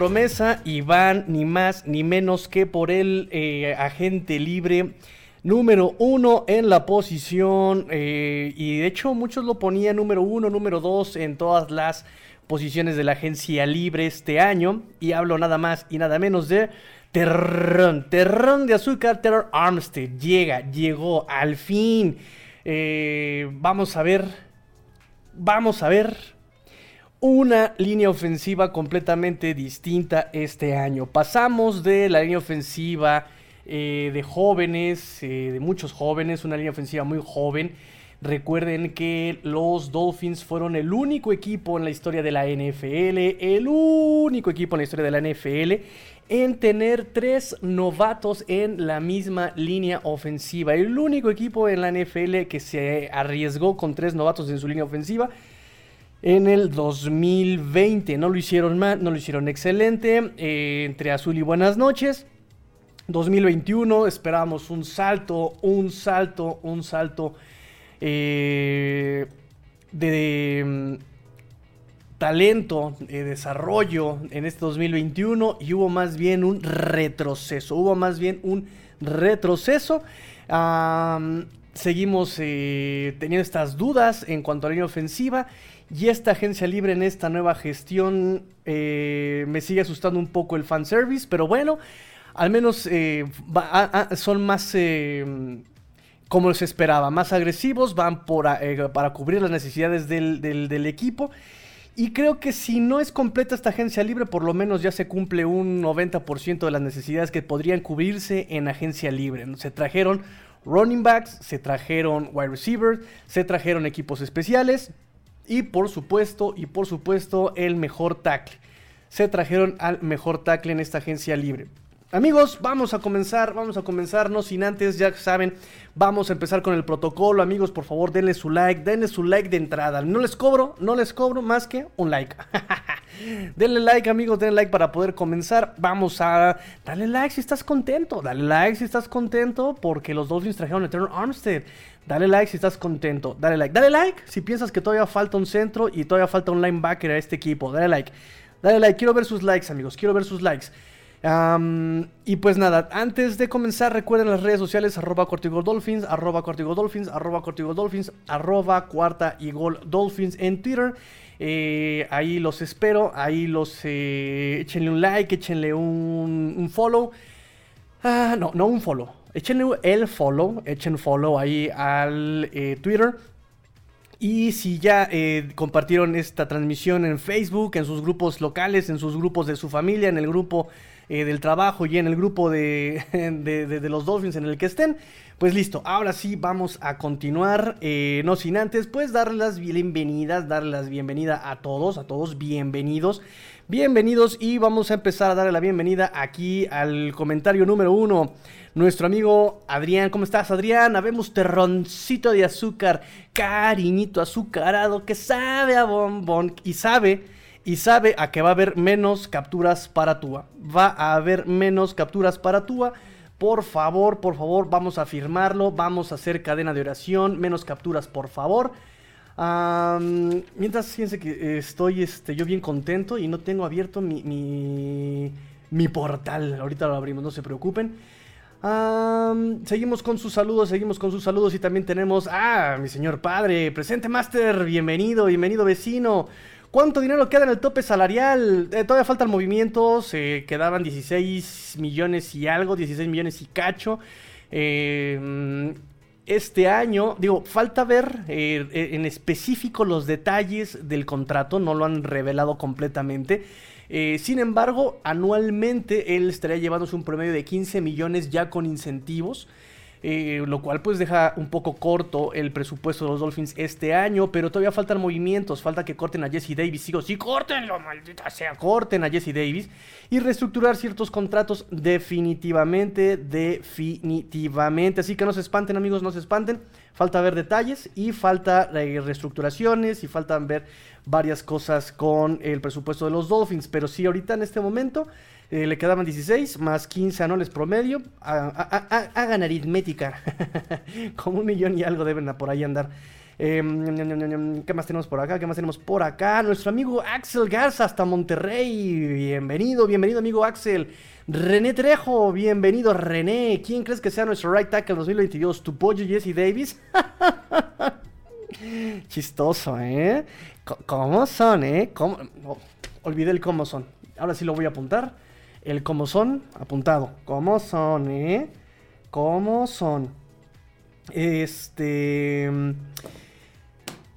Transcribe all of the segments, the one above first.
promesa y van ni más ni menos que por el eh, agente libre número uno en la posición. eh, y de hecho muchos lo ponían número uno, número dos en todas las posiciones de la agencia libre este año. Y hablo nada más y nada menos de Terrón, Terrón de Azúcar, Terror Armstead. Llega, llegó al fin. Eh, vamos a ver. Vamos a ver una línea ofensiva completamente distinta este año. Pasamos de la línea ofensiva eh, de jóvenes, eh, de muchos jóvenes, una línea ofensiva muy joven. Recuerden que los Dolphins fueron el único equipo en la historia de la NFL, el único equipo en la historia de la NFL en tener tres novatos en la misma línea ofensiva. El único equipo en la NFL que se arriesgó con tres novatos en su línea ofensiva en el 2020. No lo hicieron mal, no lo hicieron excelente. eh, entre azul y buenas noches. 2021 esperábamos un salto, un salto, un salto eh, de, mm, talento, de desarrollo en este 2021 y hubo más bien un retroceso, hubo más bien un retroceso. Seguimos eh, teniendo estas dudas en cuanto a la línea ofensiva y esta agencia libre en esta nueva gestión eh, me sigue asustando un poco el fanservice, pero bueno, al menos eh, va- a- a- son más... eh, como se esperaba, más agresivos, van para cubrir las necesidades del, equipo. Y creo que si no es completa esta agencia libre, por lo menos ya se cumple un 90% de las necesidades que podrían cubrirse en agencia libre. Se trajeron running backs, se trajeron wide receivers, se trajeron equipos especiales y por supuesto, y por supuesto, el mejor tackle. Se trajeron al mejor tackle en esta agencia libre. Amigos, vamos a comenzar, vamos a comenzar, no sin antes, ya saben, vamos a empezar con el protocolo. Amigos, por favor, denle su like, denle su like de entrada. No les cobro, no les cobro más que un like. denle like, amigos, denle like para poder comenzar. Vamos a darle like si estás contento, dale like si estás contento porque los Dolphins trajeron a Armstead. Dale like si estás contento, dale like. Dale like si piensas que todavía falta un centro y todavía falta un linebacker a este equipo. Dale like. Dale like, quiero ver sus likes, amigos, quiero ver sus likes. Y pues nada, antes de comenzar, recuerden las redes sociales, arroba Cortigo Dolphins, arroba Dolphins, arroba Dolphins, arroba Cuarta y Dolphins en Twitter. Eh, ahí los espero, ahí los eh, échenle un like, échenle un, un follow. Ah, no, no un follow. Échenle el follow, echen follow ahí al eh, Twitter. Y si ya eh, compartieron esta transmisión en Facebook, en sus grupos locales, en sus grupos de su familia, en el grupo eh, del trabajo y en el grupo de, de- los Dolphins en el que estén, pues listo, ahora sí vamos a continuar, eh, no sin antes, pues darles las bienvenidas, darles las bienvenidas a todos, a todos bienvenidos, bienvenidos y vamos a empezar a darle la bienvenida aquí al comentario número uno. Nuestro amigo Adrián, ¿cómo estás Adrián? Habemos terroncito de azúcar, cariñito azucarado que sabe a bombón y sabe, y sabe a que va a haber menos capturas para Tua. Va a haber menos capturas para Tua. Por favor, por favor, vamos a firmarlo, vamos a hacer cadena de oración, menos capturas, por favor. Mientras, fíjense que eh, estoy este, yo bien contento y no tengo abierto mi, mi, portal. Ahorita lo abrimos, no se preocupen. Seguimos con sus saludos, seguimos con sus saludos y también tenemos a mi señor padre, presente Master, bienvenido, bienvenido vecino. ¿Cuánto dinero queda en el tope salarial? Eh, todavía faltan movimientos, eh, quedaban 16 millones y algo, 16 millones y cacho. Eh, este año, digo, falta ver eh, eh, en específico los detalles del contrato, no lo han revelado completamente. Sin embargo, anualmente él estaría llevándose un promedio de 15 millones ya con incentivos. Eh, lo cual pues deja un poco corto el presupuesto de los Dolphins este año, pero todavía faltan movimientos, falta que corten a Jesse Davis, sigo, sí, córtenlo, maldita sea, corten a Jesse Davis y reestructurar ciertos contratos definitivamente, definitivamente, así que no se espanten amigos, no se espanten, falta ver detalles y falta eh, reestructuraciones y faltan ver varias cosas con el presupuesto de los Dolphins, pero sí ahorita en este momento eh, le quedaban 16 más 15 anuales promedio. Ha- ha- ha- Hagan aritmética. Como un millón y algo deben por ahí andar. Em, ¿Qué más tenemos por acá? ¿Qué más tenemos por acá? Nuestro amigo Axel Garza hasta Monterrey. Bienvenido, bienvenido amigo Axel. René Trejo, bienvenido René. ¿Quién crees que sea nuestro right tackle 2022? ¿Tu pollo Jesse Davis? Chistoso, ¿eh? ¿Cómo son, eh? ¿Cómo? olvidé el cómo son. Ahora sí lo voy a apuntar. El cómo son, apuntado. ¿Cómo son, eh? ¿Cómo son? Este...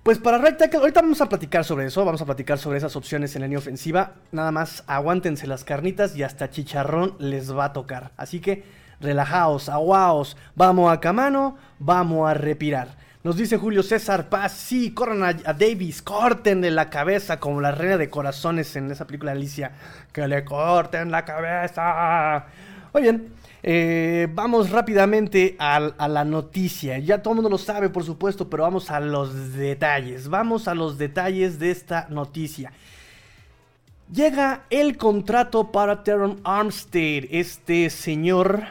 Pues para right tackle, ahorita vamos a platicar sobre eso, vamos a platicar sobre esas opciones en la línea ofensiva. Nada más aguántense las carnitas y hasta chicharrón les va a tocar. Así que relajaos, aguaos, vamos a camano, vamos a respirar. Nos dice Julio César Paz, sí, corran a, Davis, corten la cabeza como la reina de corazones en esa película Alicia. Que le corten la cabeza. Muy bien, eh, vamos rápidamente a, la noticia. Ya todo el mundo lo sabe, por supuesto, pero vamos a los detalles. Vamos a los detalles de esta noticia. Llega el contrato para Teron Armstead, este señor,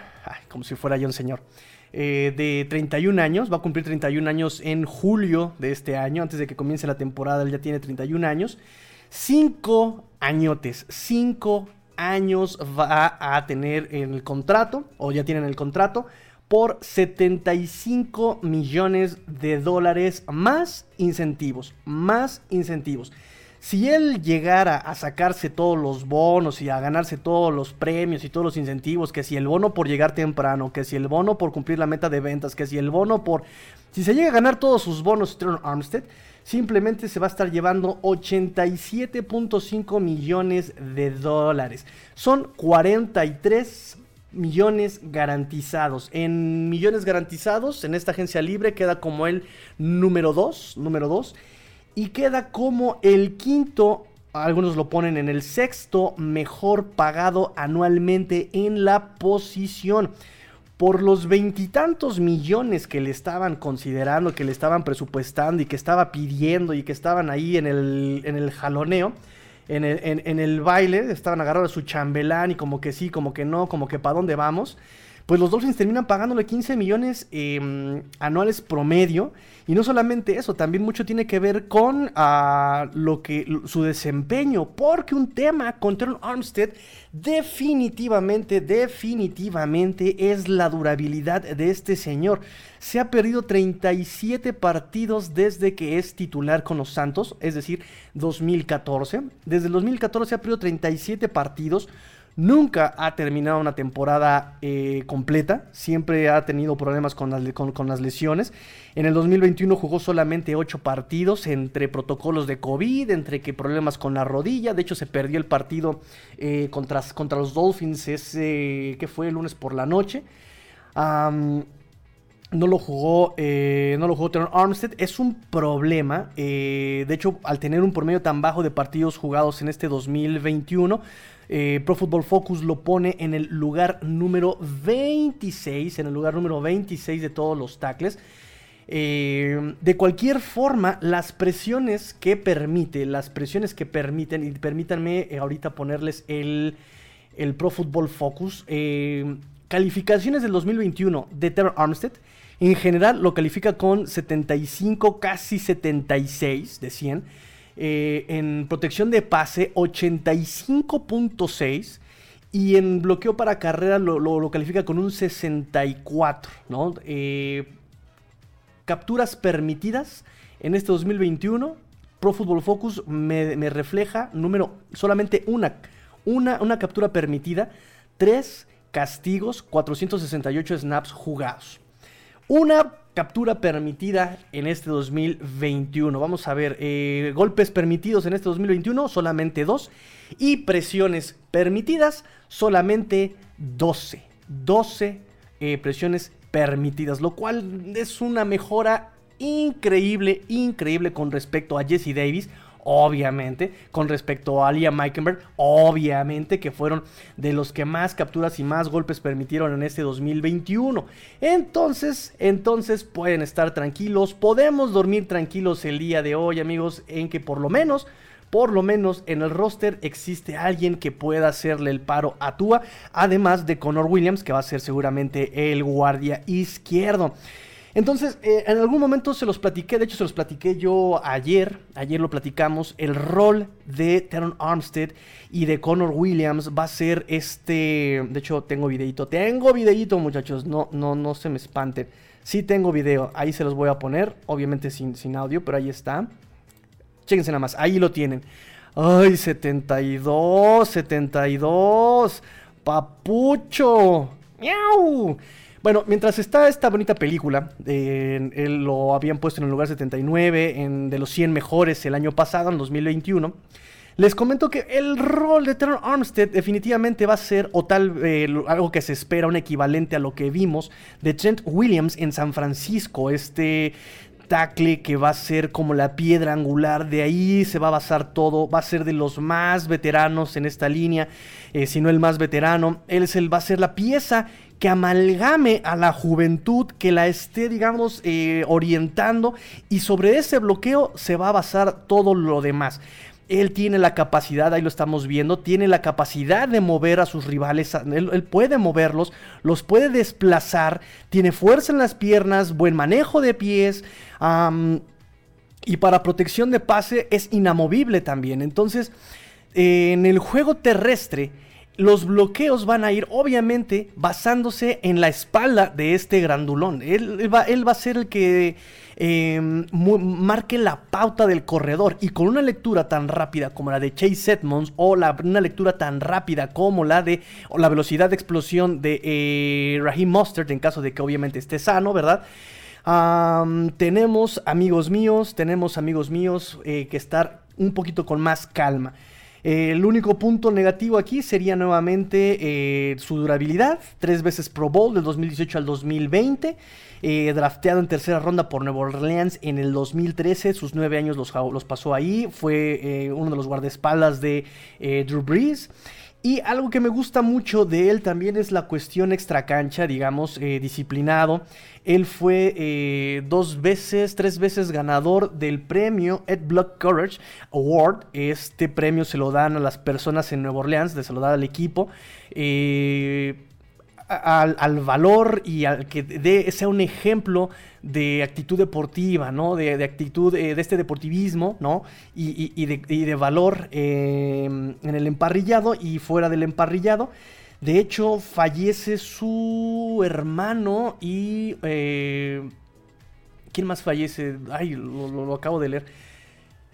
como si fuera yo un señor, eh, de 31 años, va a cumplir 31 años en julio de este año, antes de que comience la temporada, él ya tiene 31 años. Cinco añotes, cinco años va a tener en el contrato, o ya tienen el contrato, por 75 millones de dólares más incentivos, más incentivos. Si él llegara a sacarse todos los bonos y a ganarse todos los premios y todos los incentivos, que si el bono por llegar temprano, que si el bono por cumplir la meta de ventas, que si el bono por... Si se llega a ganar todos sus bonos Stern Armstead, simplemente se va a estar llevando 87.5 millones de dólares. Son 43 millones garantizados. En millones garantizados, en esta agencia libre queda como el número 2, número 2 y queda como el quinto, algunos lo ponen en el sexto mejor pagado anualmente en la posición. Por los veintitantos millones que le estaban considerando, que le estaban presupuestando y que estaba pidiendo y que estaban ahí en el, en el jaloneo, en el, en el baile, estaban agarrados a su chambelán y como que sí, como que no, como que para dónde vamos pues los Dolphins terminan pagándole 15 millones em, anuales promedio. Y no solamente eso, también mucho tiene que ver con ah, lo que su desempeño, porque un tema con Teron Armstead definitivamente, definitivamente es la durabilidad de este señor. Se ha perdido 37 partidos desde que es titular con los Santos, es decir, 2014. Desde el 2014 ha perdido 37 partidos. Nunca ha terminado una temporada eh, completa, siempre ha tenido problemas con las, con, las, lesiones. En el 2021 jugó solamente 8 partidos entre protocolos de COVID, entre que problemas con la rodilla. De hecho, se perdió el partido eh, contra, contra, los Dolphins ese que fue el lunes por la noche. no lo jugó, eh, no lo jugó Teron Armstead. Es un problema. de hecho, al tener un promedio tan bajo de partidos jugados en este 2021, eh, Pro Football Focus lo pone en el lugar número 26, en el lugar número 26 de todos los tackles. Eh, de cualquier forma, las presiones que permite, las presiones que permiten, y permítanme eh, ahorita ponerles el, Pro Football Focus, calificaciones del 2021 de Terror Armstead, en general lo califica con 75, casi 76 de 100. Eh, en protección de pase 85.6 y en bloqueo para carrera lo, califica con un 64, ¿no? Eh, capturas permitidas en este 2021, Pro Football Focus me, refleja número, solamente una, una, una captura permitida, tres castigos, 468 snaps jugados. Una captura permitida en este 2021. Vamos a ver, eh, golpes permitidos en este 2021, solamente dos. Y presiones permitidas, solamente 12. 12 eh, presiones permitidas, lo cual es una mejora increíble, increíble con respecto a Jesse Davis obviamente, con respecto a Liam Meikenberg, obviamente que fueron de los que más capturas y más golpes permitieron en este 2021. Entonces, entonces pueden estar tranquilos, podemos dormir tranquilos el día de hoy, amigos, en que por lo menos por lo menos en el roster existe alguien que pueda hacerle el paro a Tua, además de Connor Williams, que va a ser seguramente el guardia izquierdo. Entonces, eh, en algún momento se los platiqué, de hecho se los platiqué yo ayer, ayer lo platicamos, el rol de Teron Armstead y de Connor Williams va a ser este, de hecho tengo videito, tengo videito muchachos, no, no, no se me espanten, sí tengo video, ahí se los voy a poner, obviamente sin, sin audio, pero ahí está, chéquense nada más, ahí lo tienen. Ay, 72, 72, papucho, miau. Bueno, mientras está esta bonita película, él lo habían puesto en el lugar 79, en de los 100 mejores el año pasado, en 2021. Les comento que el rol de Terror Armstead definitivamente va a ser, o tal, eh, algo que se espera, un equivalente a lo que vimos de Trent Williams en San Francisco, este que va a ser como la piedra angular, de ahí se va a basar todo, va a ser de los más veteranos en esta línea, eh, si no el más veterano, él es el, va a ser la pieza que amalgame a la juventud, que la esté, digamos, eh, orientando y sobre ese bloqueo se va a basar todo lo demás. Él tiene la capacidad, ahí lo estamos viendo, tiene la capacidad de mover a sus rivales, él, puede moverlos, los puede desplazar, tiene fuerza en las piernas, buen manejo de pies, y para protección de pase es inamovible también. Entonces, en el juego terrestre, los bloqueos van a ir obviamente basándose en la espalda de este grandulón. Él, va, él va, a ser el que em, marque la pauta del corredor. Y con una lectura tan rápida como la de Chase Edmonds o una lectura tan rápida como la de la velocidad de explosión de eh, Raheem Mustard, en caso de que obviamente esté sano, ¿verdad? tenemos amigos míos, tenemos amigos míos eh, que estar un poquito con más calma el único punto negativo aquí sería nuevamente eh, su durabilidad. Tres veces Pro Bowl del 2018 al 2020. Eh, drafteado en tercera ronda por Nueva Orleans en el 2013. Sus nueve años los, pasó ahí. Fue eh, uno de los guardaespaldas de Drew Brees. Y algo que me gusta mucho de él también es la cuestión extracancha, digamos, eh, disciplinado. Él fue eh, dos veces, tres veces ganador del premio Ed Block Courage Award. Este premio se lo dan a las personas en Nueva Orleans, se lo da al equipo. Eh, al, valor y al que de, sea un ejemplo de actitud deportiva, ¿no? De, actitud eh, de este deportivismo, ¿no? Y, de, valor em, en el emparrillado y fuera del emparrillado. De hecho, fallece su hermano y... Eh, ¿Quién más fallece? Ay, lo acabo de leer.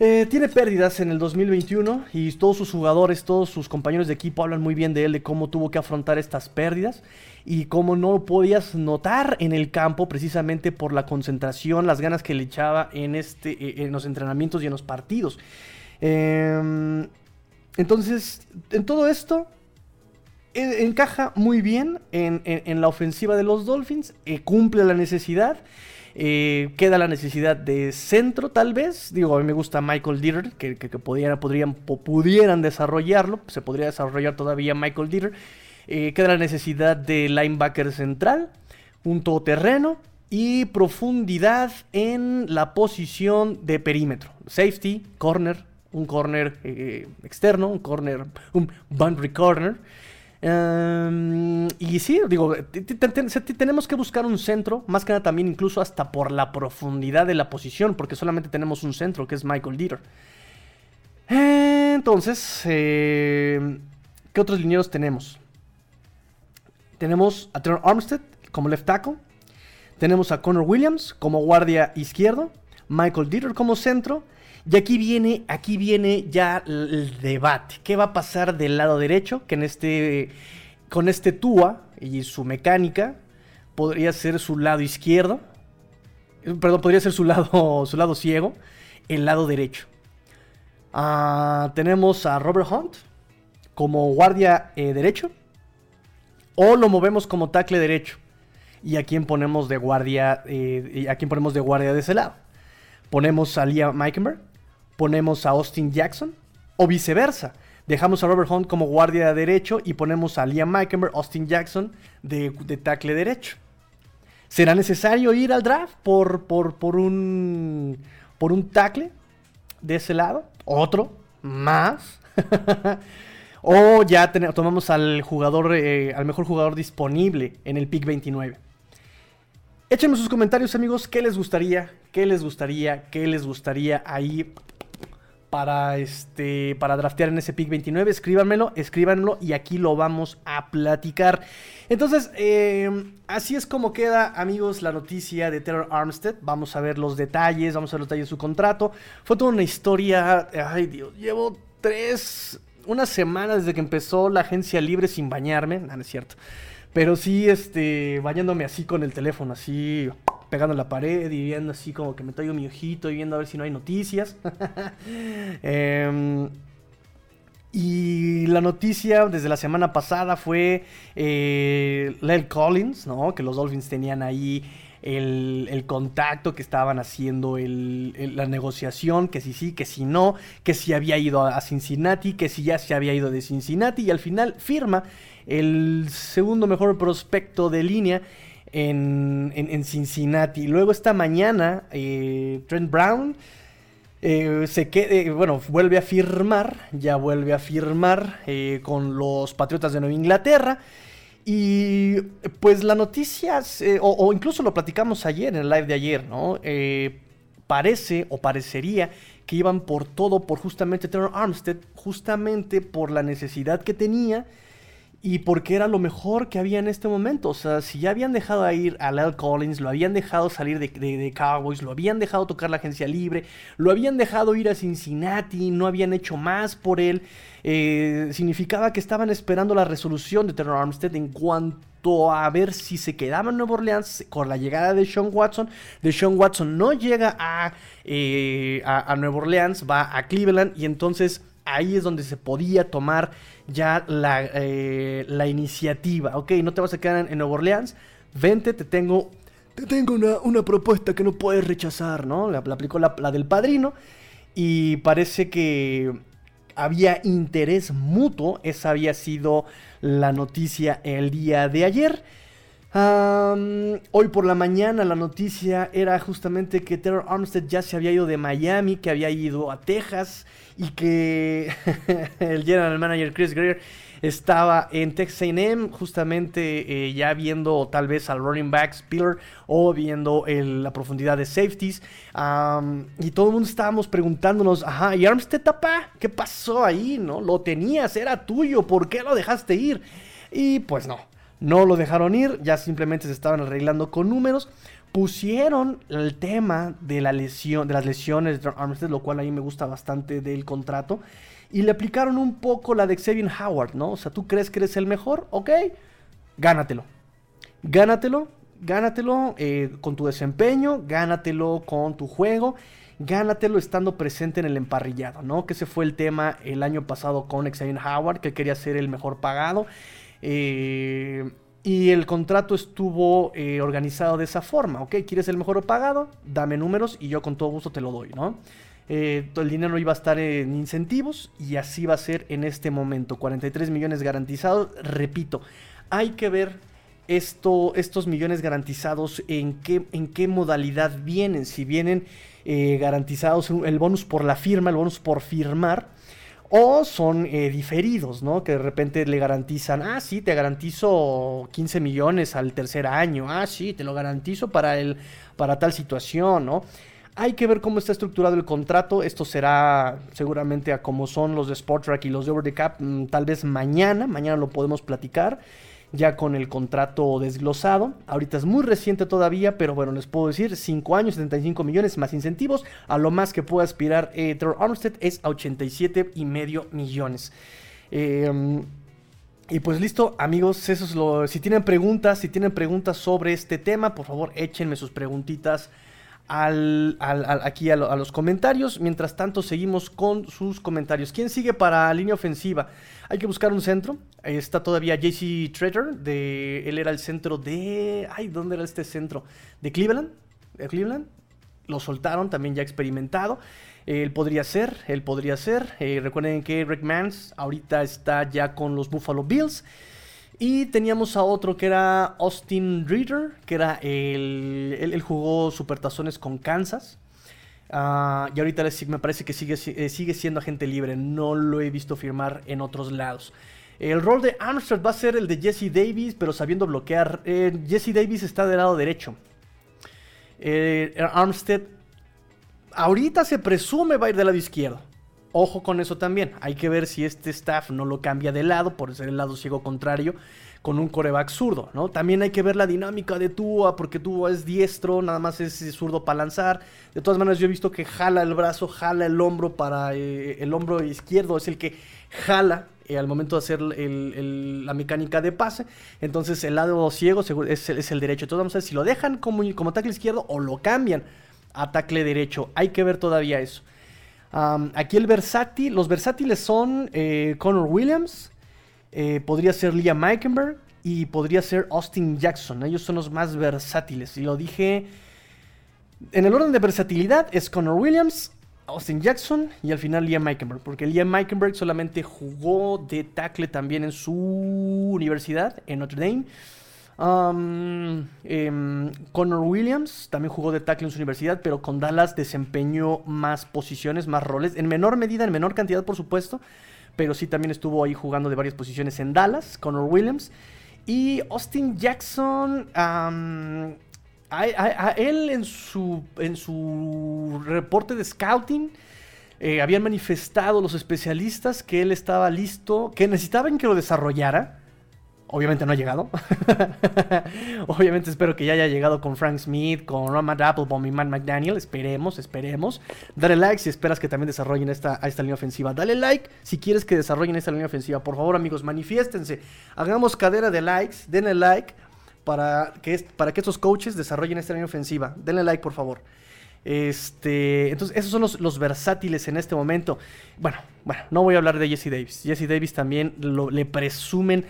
Eh, tiene pérdidas en el 2021 y todos sus jugadores, todos sus compañeros de equipo hablan muy bien de él, de cómo tuvo que afrontar estas pérdidas y cómo no lo podías notar en el campo precisamente por la concentración, las ganas que le echaba en, este, eh, en los entrenamientos y en los partidos. Em, entonces, en todo esto, encaja muy bien en, la ofensiva de los Dolphins, eh, cumple la necesidad. Eh, queda la necesidad de centro, tal vez. Digo, a mí me gusta Michael Dieter, que, podrían, pudieran desarrollarlo. Se podría desarrollar todavía Michael Dieter. Eh, queda la necesidad de linebacker central, un todoterreno y profundidad en la posición de perímetro. Safety, corner, un corner eh, externo, un corner, un boundary corner. Em, y sí, digo, tenemos que buscar un centro, más que nada también incluso hasta por la profundidad de la posición, porque solamente tenemos un centro, que es Michael Dieter. entonces, em, ¿qué otros linieros tenemos? Tenemos a Trevor Armstead como left tackle, tenemos a Connor Williams como guardia izquierdo, Michael Dieter como centro, y aquí viene, aquí viene ya el debate. ¿Qué va a pasar del lado derecho? Que en este, con este Tua y su mecánica, podría ser su lado izquierdo. Perdón, podría ser su lado, su lado ciego. El lado derecho. Ah, tenemos a Robert Hunt como guardia eh, derecho. O lo movemos como tackle derecho. ¿Y a quién ponemos de guardia? Eh, ¿A quién ponemos de guardia de ese lado? Ponemos a Liam Meikenberg ponemos a Austin Jackson o viceversa. Dejamos a Robert Hunt como guardia derecho y ponemos a Liam Meikenberg, Austin Jackson de, tackle derecho. ¿Será necesario ir al draft por, por, un, por un tackle de ese lado? ¿Otro? ¿Más? o ya tomamos al jugador, eh, al mejor jugador disponible en el pick 29. Échenme sus comentarios, amigos, qué les gustaría, qué les gustaría, qué les gustaría ahí para este para draftear en ese pick 29, escríbanmelo, escríbanlo y aquí lo vamos a platicar. Entonces, em, así es como queda, amigos, la noticia de Taylor Armstead. Vamos a ver los detalles, vamos a ver los detalles de su contrato. Fue toda una historia, ay Dios, llevo tres, una semana desde que empezó la agencia libre sin bañarme, no, no es cierto. Pero sí, este, bañándome así con el teléfono, así pegando la pared y viendo así como que me traigo mi ojito y viendo a ver si no hay noticias. Em, y la noticia desde la semana pasada fue eh, Lel Collins, ¿no? Que los Dolphins tenían ahí el, contacto, que estaban haciendo la negociación, que si sí, que si no, que si había ido a Cincinnati, que si ya se había ido de Cincinnati y al final firma el segundo mejor prospecto de línea en, en, Cincinnati. Luego esta mañana, eh, Trent Brown eh, se quede, bueno, vuelve a firmar, ya vuelve a firmar eh, con los Patriotas de Nueva Inglaterra. Y pues la noticia, o, incluso lo platicamos ayer en el live de ayer, ¿no? parece o parecería que iban por todo por justamente Taylor Armstead, justamente por la necesidad que tenía y porque era lo mejor que había en este momento. O sea, si ya habían dejado ir a Lel Collins, lo habían dejado salir de, Cowboys, lo habían dejado tocar la agencia libre, lo habían dejado ir a Cincinnati, no habían hecho más por él, eh, significaba que estaban esperando la resolución de Terror Armstead en cuanto a ver si se quedaba en Nueva Orleans con la llegada de Sean Watson. De Sean Watson no llega a, eh, a, a Nueva Orleans, va a Cleveland y entonces ahí es donde se podía tomar ya la, eh, la iniciativa. Ok, no te vas a quedar en, Nueva Orleans, vente, te tengo, te tengo una, propuesta que no puedes rechazar, ¿no? La, aplicó la, del padrino y parece que había interés mutuo, esa había sido la noticia el día de ayer. Hoy por la mañana la noticia era justamente que Taylor Armstead ya se había ido de Miami, que había ido a Texas y que el general manager Chris Greer estaba en Texas A&M justamente eh, ya viendo tal vez al running back Spiller o viendo la profundidad de safeties. Y todo el mundo estábamos preguntándonos ajá y Armstead tapa qué pasó ahí no lo tenías era tuyo por qué lo dejaste ir y pues no no lo dejaron ir ya simplemente se estaban arreglando con números pusieron el tema de la lesión, de las lesiones de Armstead, lo cual a mí me gusta bastante del contrato, y le aplicaron un poco la de Xavier Howard, ¿no? O sea, tú crees que eres el mejor, ok, gánatelo. Gánatelo, gánatelo eh, con tu desempeño, gánatelo con tu juego, gánatelo estando presente en el emparrillado, ¿no? Que ese fue el tema el año pasado con Xavier Howard, que quería ser el mejor pagado. Eh, y el contrato estuvo eh, organizado de esa forma, ¿ok? ¿Quieres el mejor pagado? Dame números y yo con todo gusto te lo doy, ¿no? Eh, el dinero iba a estar en incentivos y así va a ser en este momento. 43 millones garantizados. Repito, hay que ver esto, estos millones garantizados en qué, modalidad vienen. Si vienen garantizados el bonus por la firma, el bonus por firmar o son eh, diferidos, ¿no? Que de repente le garantizan, ah, sí, te garantizo 15 millones al tercer año, ah, sí, te lo garantizo para, el, para tal situación, ¿no? Hay que ver cómo está estructurado el contrato. Esto será seguramente a como son los de Sport Track y los de Over the Cap, mm, tal vez mañana. Mañana lo podemos platicar ya con el contrato desglosado. Ahorita es muy reciente todavía, pero bueno, les puedo decir, 5 años, 75 millones más incentivos. A lo más que puede aspirar eh, Trevor Armstead es a 87 y medio millones. Em, y pues listo, amigos, eso es lo. Si tienen preguntas, si tienen preguntas sobre este tema, por favor, échenme sus preguntitas al, aquí a, los comentarios. Mientras tanto, seguimos con sus comentarios. ¿Quién sigue para línea ofensiva? Hay que buscar un centro. Está todavía JC Treter. De, él era el centro de. Ay, ¿dónde era este centro? ¿De Cleveland? ¿De Cleveland? Lo soltaron, también ya experimentado. Él podría ser, él podría ser. Eh, recuerden que Rick Mans ahorita está ya con los Buffalo Bills. Y teníamos a otro que era Austin Reader, que era el. Él, jugó supertazones con Kansas. Ah, y ahorita me parece que sigue, eh, sigue siendo agente libre. No lo he visto firmar en otros lados. El rol de Armstrong va a ser el de Jesse Davis, pero sabiendo bloquear. Eh, Jesse Davis está del lado derecho. Eh, Armstead ahorita se presume va a ir del lado izquierdo. Ojo con eso también. Hay que ver si este staff no lo cambia de lado por ser el lado ciego contrario con un coreback zurdo, ¿no? También hay que ver la dinámica de Tua, porque Tua es diestro, nada más es zurdo para lanzar. De todas maneras, yo he visto que jala el brazo, jala el hombro para eh, el hombro izquierdo, es el que jala eh, al momento de hacer la mecánica de pase. Entonces, el lado ciego es, es, el derecho. Entonces, vamos a ver si lo dejan como, como tackle izquierdo o lo cambian a tackle derecho. Hay que ver todavía eso. Aquí el versátil, los versátiles son eh, Connor Williams, eh, podría ser Liam Meikenberg y podría ser Austin Jackson. Ellos son los más versátiles. Y lo dije en el orden de versatilidad es Connor Williams, Austin Jackson y al final Liam Meikenberg. Porque Liam Meikenberg solamente jugó de tackle también en su universidad, en Notre Dame. Um, Connor Williams también jugó de tackle en su universidad, pero con Dallas desempeñó más posiciones, más roles, en menor medida, en menor cantidad, por supuesto, pero sí también estuvo ahí jugando de varias posiciones en Dallas, Connor Williams. Y Austin Jackson, a, él en su, en su reporte de scouting, eh, habían manifestado los especialistas que él estaba listo, que necesitaban que lo desarrollara Obviamente no ha llegado. Obviamente espero que ya haya llegado con Frank Smith, con Roman Applebaum y Matt McDaniel. Esperemos, esperemos. Dale like si esperas que también desarrollen esta, esta línea ofensiva. Dale like si quieres que desarrollen esta línea ofensiva. Por favor, amigos, manifiéstense. Hagamos cadera de likes. Denle like para que, para que estos coaches desarrollen esta línea ofensiva. Denle like, por favor. Este, entonces, esos son los, versátiles en este momento. Bueno, bueno, no voy a hablar de Jesse Davis. Jesse Davis también le presumen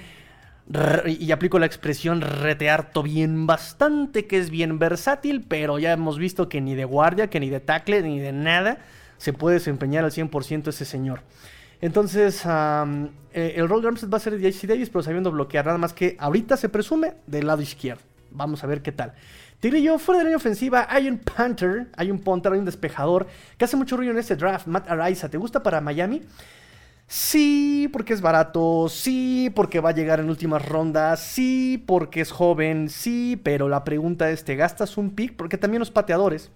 y aplico la expresión retearto bien bastante, que es bien versátil, pero ya hemos visto que ni de guardia, que ni de tackle, ni de nada se puede desempeñar al 100% ese señor. Entonces, eh, el rol de Armstead va a ser de JC Davis, pero sabiendo bloquear, nada más que ahorita se presume del lado izquierdo. Vamos a ver qué tal. Tigrillo, fuera de la línea ofensiva, hay un punter, hay un punter, hay un despejador que hace mucho ruido en este draft, Matt Araiza. ¿Te gusta para Miami? Sí, porque es barato, sí, porque va a llegar en últimas rondas, sí, porque es joven, sí, pero la pregunta es, ¿te gastas un pick? Porque también los pateadores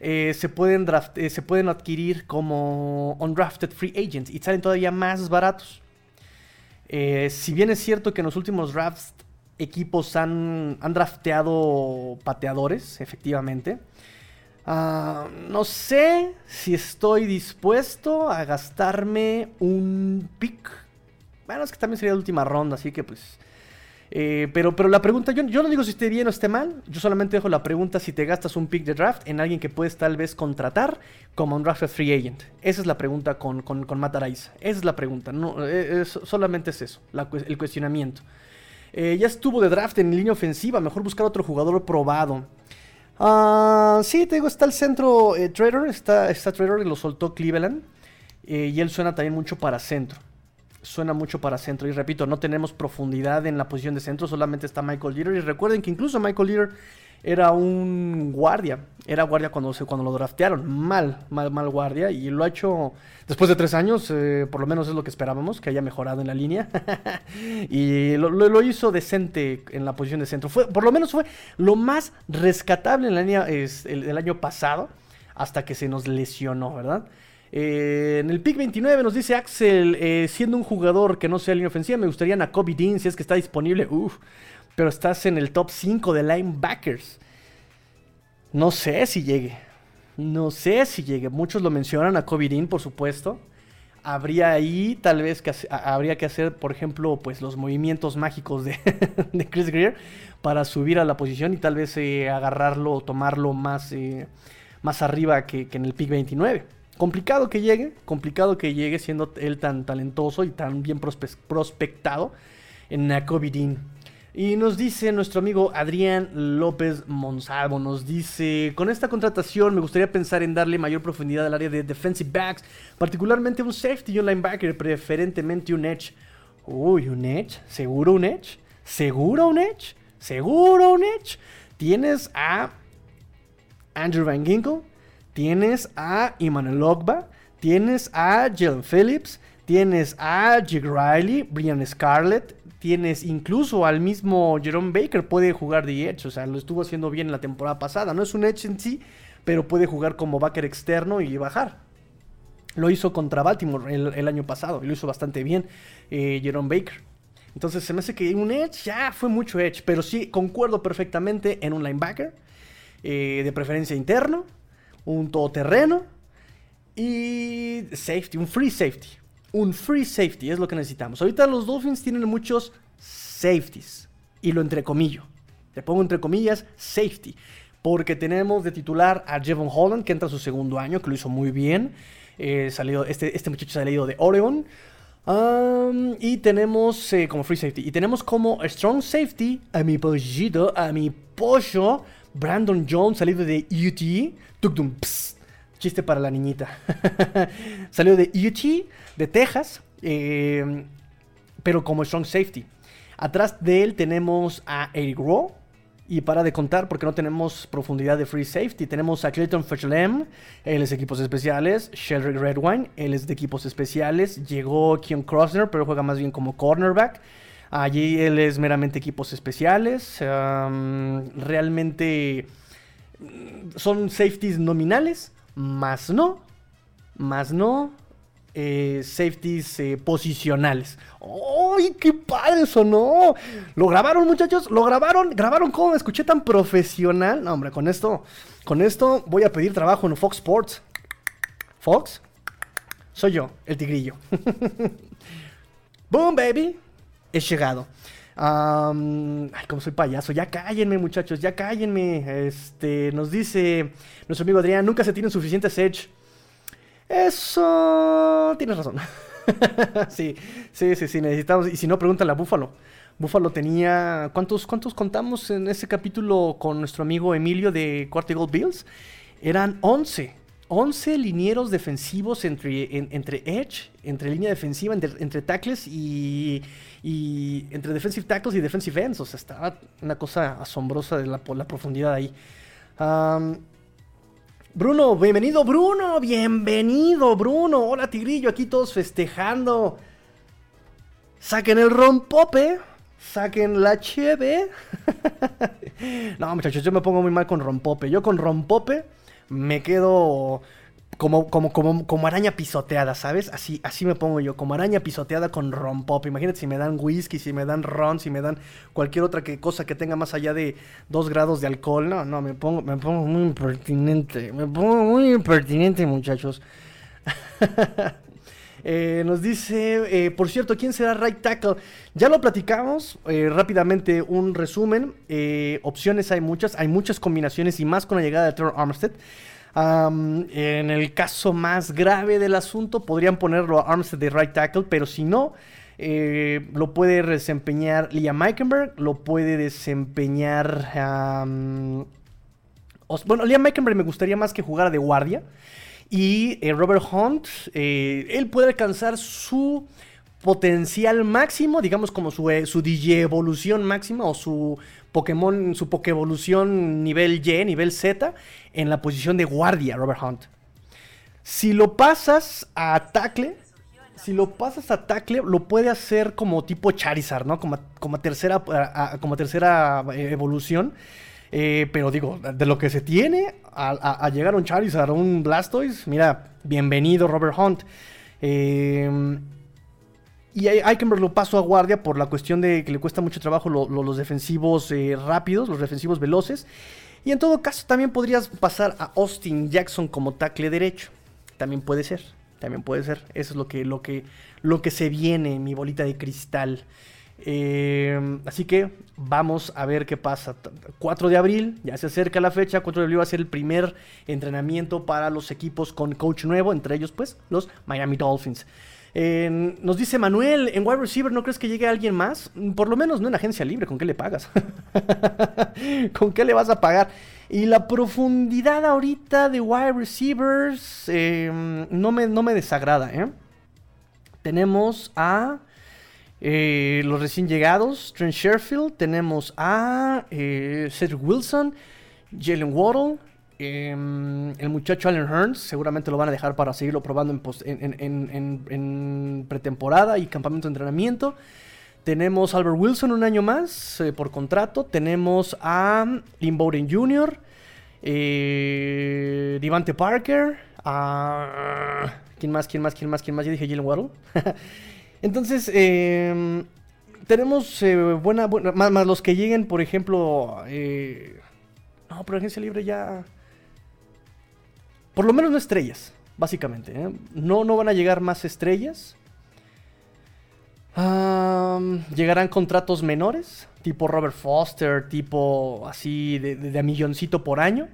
eh, se, pueden eh, se pueden adquirir como undrafted free agents y salen todavía más baratos. Eh, si bien es cierto que en los últimos drafts equipos han, han drafteado pateadores, efectivamente, Ah, no sé si estoy dispuesto a gastarme un pick. Bueno, es que también sería la última ronda, así que pues... Eh, pero, pero la pregunta, yo, no digo si esté bien o esté mal, yo solamente dejo la pregunta si te gastas un pick de draft en alguien que puedes tal vez contratar como un draft free agent. Esa es la pregunta con, con, con Esa es la pregunta, no, eh, solamente es eso, el cuestionamiento. Eh, ya estuvo de draft en línea ofensiva, mejor buscar otro jugador probado. Ah, sí, te digo, está el centro eh, está, está y lo soltó Cleveland. Eh, y él suena también mucho para centro. Suena mucho para centro. Y repito, no tenemos profundidad en la posición de centro, solamente está Michael Leader. Y recuerden que incluso Michael Leader era un guardia. Era guardia cuando, se, cuando lo draftearon. Mal, mal, mal guardia. Y lo ha hecho después de tres años. Eh, por lo menos es lo que esperábamos, que haya mejorado en la línea. y lo, hizo decente en la posición de centro. Fue, por lo menos fue lo más rescatable en la línea es, el, año pasado. Hasta que se nos lesionó, ¿verdad? Eh, en el pick 29 nos dice Axel, eh, siendo un jugador que no sea línea ofensiva, me gustaría a Kobe Dean si es que está disponible. Uf, pero estás en el top 5 de linebackers. No sé si llegue. No sé si llegue. Muchos lo mencionan a Kobe Dean, por supuesto. Habría ahí tal vez que habría que hacer, por ejemplo, pues los movimientos mágicos de, Chris Greer para subir a la posición y tal vez eh, agarrarlo o tomarlo más, eh, más arriba que, que en el pick 29. Complicado que llegue, complicado que llegue siendo él tan talentoso y tan bien prospectado en Kobe Dean. Y nos dice nuestro amigo Adrián López Monsalvo, nos dice, con esta contratación me gustaría pensar en darle mayor profundidad al área de defensive backs, particularmente un safety y un linebacker, preferentemente un edge. Uy, un edge, seguro un edge, seguro un edge, seguro un edge. Tienes a Andrew Van Ginkle, tienes a Emmanuel Ogba, tienes a Jalen Phillips, Tienes a Jake Riley, Brian Scarlett, tienes incluso al mismo Jerome Baker, puede jugar de Edge, o sea, lo estuvo haciendo bien en la temporada pasada. No es un Edge en sí, pero puede jugar como backer externo y bajar. Lo hizo contra Baltimore el, año pasado y lo hizo bastante bien eh, Jerome Baker. Entonces se me hace que un Edge ya fue mucho Edge, pero sí concuerdo perfectamente en un linebacker, eh, de preferencia interno, un todoterreno y safety, un free safety. Un free safety es lo que necesitamos. Ahorita los Dolphins tienen muchos safeties y lo entrecomillo. Te pongo entre comillas safety. Porque tenemos de titular a Jevon Holland, que entra su segundo año, que lo hizo muy bien. Eh, este, este muchacho salido de Oregon y tenemos eh, como free safety. Y tenemos como strong safety a mi pollito, a mi pollo, Brandon Jones, salido de UT. Tukdum, chiste para la niñita. Salió de UT, de Texas, em, pero como strong safety. Atrás de él tenemos a Eric Rowe, y para de contar, porque no tenemos profundidad de free safety, tenemos a Clayton Fetchlem, él es de equipos especiales, Sheldrick Redwine, él es de equipos especiales, llegó Keon Crossner, pero juega más bien como cornerback. Allí él es meramente equipos especiales. realmente mm, son safeties nominales, más no, más no eh, safeties eh, posicionales. ¡Ay, qué padre eso, no! ¿Lo grabaron, muchachos? ¿Lo grabaron? ¿Grabaron cómo me escuché tan profesional? No, hombre, con esto, con esto voy a pedir trabajo en Fox Sports. ¿Fox? Soy yo, el tigrillo. ¡Boom, baby! He llegado. Ay, como soy payaso, ya cállenme, muchachos, ya cállenme. Este, nos dice nuestro amigo Adrián, nunca se tienen suficientes edge eso. Tienes razón. sí, sí, sí, sí, necesitamos. Y si no, pregúntale a Búfalo. Búfalo tenía. ¿Cuántos, ¿Cuántos contamos en ese capítulo con nuestro amigo Emilio de Cuarto Gold Bills? Eran 11. 11 linieros defensivos entre, entre edge, entre línea defensiva, entre, tackles y, y, entre defensive tackles y defensive ends. O sea, estaba una cosa asombrosa de la, profundidad ahí. Bruno, bienvenido Bruno, bienvenido Bruno. Hola Tigrillo, aquí todos festejando. Saquen el rompope, saquen la cheve. no muchachos, yo me pongo muy mal con rompope. Yo con rompope me quedo como, como, como, como araña pisoteada, ¿sabes? Así, así me pongo yo, como araña pisoteada con rompop. Imagínate si me dan whisky, si me dan ron, si me dan cualquier otra que, cosa que tenga más allá de 2 grados de alcohol. No, no, me pongo, me pongo muy impertinente. Me pongo muy impertinente, muchachos. Eh, nos dice, eh, por cierto, ¿quién será right tackle? Ya lo platicamos, eh, rápidamente un resumen. opciones hay muchas, hay muchas combinaciones y más con la llegada de Trevor Armstead en el caso más grave del asunto, podrían ponerlo a Armstead de right tackle, pero si no, lo puede desempeñar Liam Meikenberg, lo puede desempeñar. bueno, Liam Meikenberg me gustaría más que jugara de guardia. Y eh, Robert Hunt, eh, él puede alcanzar su potencial máximo, digamos como su, su DJ evolución máxima o su Pokémon, su Pokévolución nivel Y, nivel Z, en la posición de guardia, Robert Hunt. Si lo pasas a tackle, si lo pasas a tackle, lo puede hacer como tipo Charizard, ¿no? Como, como tercera, como tercera eh, evolución. Eh, pero digo, de lo que se tiene a, llegar a un Charizard o un Blastoise, mira, bienvenido Robert Hunt. Eh, y Eikenberg lo paso a guardia por la cuestión de que le cuesta mucho trabajo los defensivos eh, rápidos, los defensivos veloces. Y en todo caso también podrías pasar a Austin Jackson como tackle derecho. También puede ser, también puede ser. Eso es lo que, lo que, lo que se viene, mi bolita de cristal. Eh, así que vamos a ver qué pasa. 4 de abril, ya se acerca la fecha. 4 de abril va a ser el primer entrenamiento para los equipos con coach nuevo, entre ellos pues los Miami Dolphins nos dice Manuel, en wide receiver, ¿no crees que llegue alguien más? Por lo menos no en agencia libre, ¿con qué le pagas? ¿Con qué le vas a pagar? Y la profundidad ahorita de wide receivers em, no, me, no me desagrada, ¿eh? Tenemos a eh, los recién llegados, Trent Sherfield, tenemos a eh, Cedric Wilson, Jalen Waddle, Em, el muchacho Allen Hearns, seguramente lo van a dejar para seguirlo probando en, pretemporada y campamento de entrenamiento. Tenemos a Albert Wilson un año más eh, por contrato. Tenemos a Lynn Bowden Jr., Devante Parker. ¿Quién más? ¿Quién más? ¿Quién más? ¿Quién más? Ya dije Jalen Waddle. Entonces, em, tenemos eh, buena, más, los que lleguen, por ejemplo. Eh, no, pero agencia libre ya. Por lo menos no estrellas, básicamente. ¿eh? No, no van a llegar más estrellas. llegarán contratos menores, tipo Robert Foster, tipo así de, de, milloncito por año.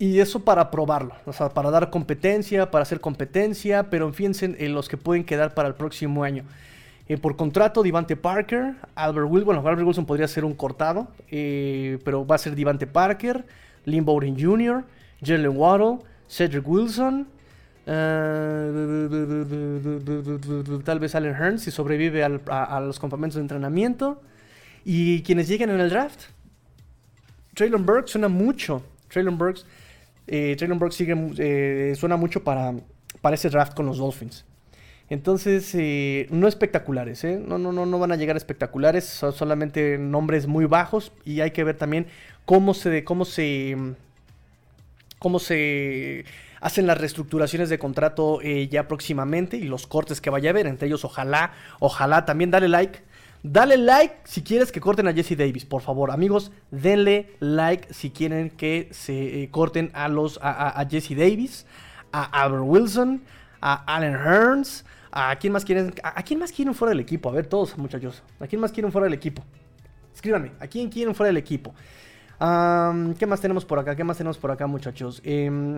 Y eso para probarlo, o sea, para dar competencia, para hacer competencia, pero fíjense en los que pueden quedar para el próximo año. Eh, por contrato, Divante Parker, Albert Wilson. Bueno, Albert Wilson podría ser un cortado, eh, pero va a ser Divante Parker, Lynn Bowden Jr., Jalen Waddle, Cedric Wilson, eh, tal vez Allen Hearns si sobrevive a, los campamentos de entrenamiento. Y quienes lleguen en el draft. Traylon Burks suena mucho. Traylon Burks, Traylon Burks sigue, suena mucho para, para ese draft con los Dolphins. Entonces, eh, no espectaculares, ¿eh? No, no, no, no van a llegar espectaculares, son solamente nombres muy bajos y hay que ver también cómo se, cómo se, cómo se hacen las reestructuraciones de contrato eh, ya próximamente y los cortes que vaya a haber, entre ellos ojalá, ojalá también dale like. Dale like si quieres que corten a Jesse Davis, por favor, amigos, denle like si quieren que se corten a los a, a Jesse Davis, a Albert Wilson, a Allen Hearns, ¿A quién más quieren? ¿A quién más quieren fuera del equipo? A ver, todos, muchachos. ¿A quién más quieren fuera del equipo? Escríbanme. ¿A quién quieren fuera del equipo? ¿Qué más tenemos por acá? ¿Qué más tenemos por acá, muchachos? Em,